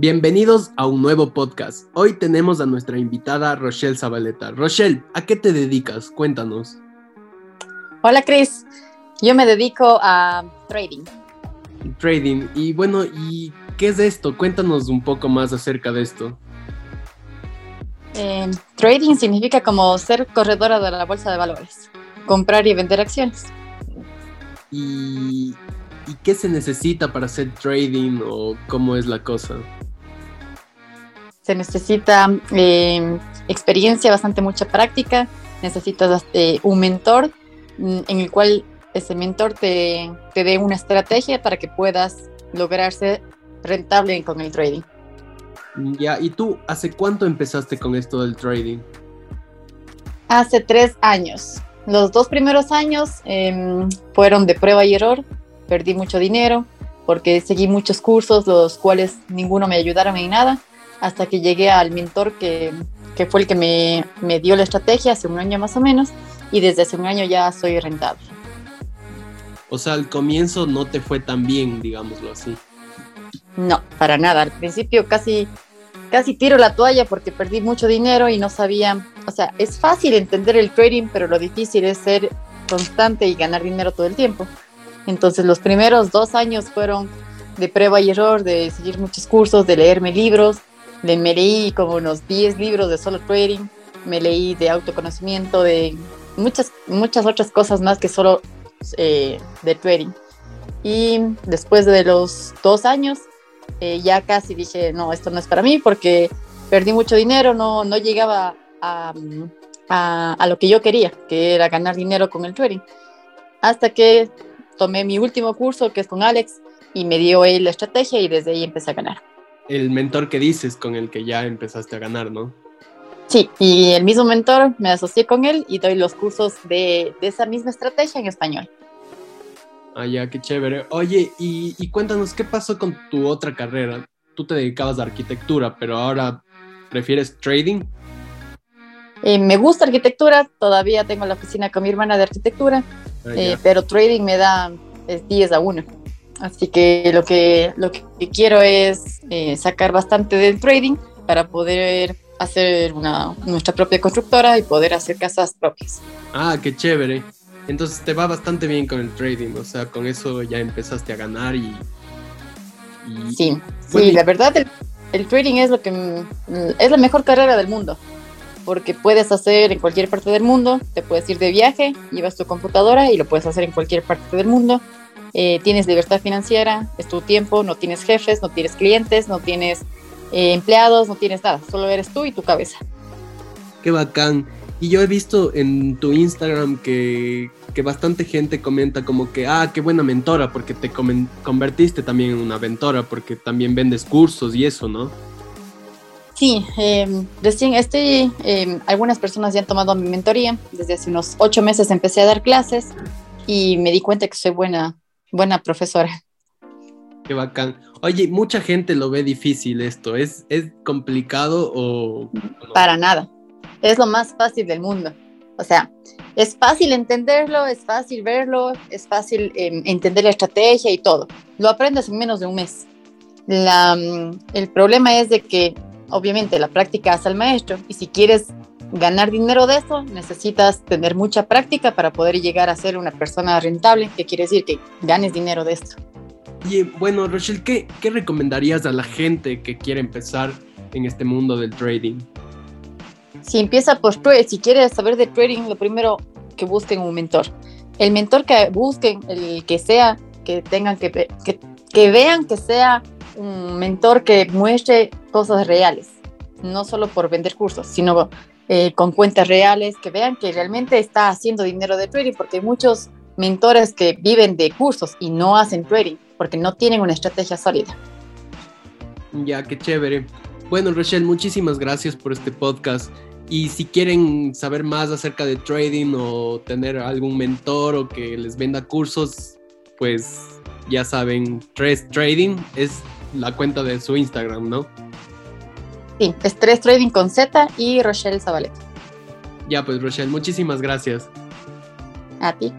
Bienvenidos a un nuevo podcast. Hoy tenemos a nuestra invitada Rochelle Zabaleta. Rochelle, ¿a qué te dedicas? Cuéntanos. Hola Chris, yo me dedico a trading. Trading. Y bueno, ¿y qué es esto? Cuéntanos un poco más acerca de esto. Eh, trading significa como ser corredora de la bolsa de valores, comprar y vender acciones. ¿Y, y qué se necesita para hacer trading o cómo es la cosa? Se necesita eh, experiencia, bastante mucha práctica, necesitas eh, un mentor mm, en el cual ese mentor te, te dé una estrategia para que puedas lograrse rentable con el trading. Ya, ¿y tú hace cuánto empezaste con esto del trading? Hace tres años. Los dos primeros años eh, fueron de prueba y error. Perdí mucho dinero porque seguí muchos cursos, los cuales ninguno me ayudaron en nada, hasta que llegué al mentor que, que fue el que me, me dio la estrategia hace un año más o menos, y desde hace un año ya soy rentable. O sea, al comienzo no te fue tan bien, digámoslo así. No, para nada. Al principio casi, casi tiro la toalla porque perdí mucho dinero y no sabía, o sea, es fácil entender el trading, pero lo difícil es ser constante y ganar dinero todo el tiempo. Entonces los primeros dos años fueron de prueba y error, de seguir muchos cursos, de leerme libros, me leí como unos 10 libros de solo trading, me leí de autoconocimiento, de muchas, muchas otras cosas más que solo eh, de trading. Y después de los dos años, eh, ya casi dije, no, esto no es para mí porque perdí mucho dinero, no, no llegaba a, a, lo que yo quería, que era ganar dinero con el trading. Hasta que tomé mi último curso, que es con Alex, y me dio él la estrategia y desde ahí empecé a ganar. El mentor que dices con el que ya empezaste a ganar, ¿no? Sí, y el mismo mentor, me asocié con él y doy los cursos de, de esa misma estrategia en español. Ah, ya, qué chévere. Oye, y, y, cuéntanos, ¿qué pasó con tu otra carrera? Tú te dedicabas a arquitectura, pero ahora prefieres trading. Eh, me gusta arquitectura, todavía tengo la oficina con mi hermana de arquitectura, ah, eh, pero trading me da es 10 a 1. Así que lo que, lo que quiero es eh, sacar bastante del trading para poder hacer una, nuestra propia constructora y poder hacer casas propias. Ah, qué chévere. Entonces te va bastante bien con el trading, o sea, con eso ya empezaste a ganar y... y... Sí, bueno, sí, la verdad el, el, trading es lo que es la mejor carrera del mundo, porque puedes hacer en cualquier parte del mundo, te puedes ir de viaje, llevas tu computadora y lo puedes hacer en cualquier parte del mundo, eh, tienes libertad financiera, es tu tiempo, no tienes jefes, no tienes clientes, no tienes eh, empleados, no tienes nada, solo eres tú y tu cabeza. Qué bacán. Y yo he visto en tu Instagram que, que, bastante gente comenta como que, ah, qué buena mentora, porque te convertiste también en una mentora, porque también vendes cursos y eso, ¿no? Sí, eh, recién estoy, eh, algunas personas ya han tomado mi mentoría, desde hace unos ocho meses empecé a dar clases y me di cuenta que soy buena, buena profesora. Qué bacán. Oye, mucha gente lo ve difícil esto, ¿es, es complicado o...? no? Para nada es lo más fácil del mundo. O sea, es fácil entenderlo, es fácil verlo, es fácil eh, entender la estrategia y todo. Lo aprendes en menos de un mes. La, el problema es de que, obviamente, la práctica hace al maestro y si quieres ganar dinero de eso, necesitas tener mucha práctica para poder llegar a ser una persona rentable, que quiere decir que ganes dinero de esto. Y bueno, Rochelle, ¿qué, ¿qué recomendarías a la gente que quiere empezar en este mundo del trading? si empieza por trading, si quieres saber de trading, lo primero que busquen un mentor. El mentor que busquen, el que sea, que tengan que, que, que vean que sea un mentor que muestre cosas reales, no solo por vender cursos, sino eh, con cuentas reales, que vean que realmente está haciendo dinero de trading, porque hay muchos mentores que viven de cursos y no hacen trading, porque no tienen una estrategia sólida. Ya, qué chévere. Bueno, Rochelle, muchísimas gracias por este podcast. Y si quieren saber más acerca de trading o tener algún mentor o que les venda cursos, pues ya saben, Tres Trading es la cuenta de su Instagram, ¿no? Sí, es Tres Trading con Z y Rochelle Zabaleta. Ya, pues Rochelle, muchísimas gracias. A ti.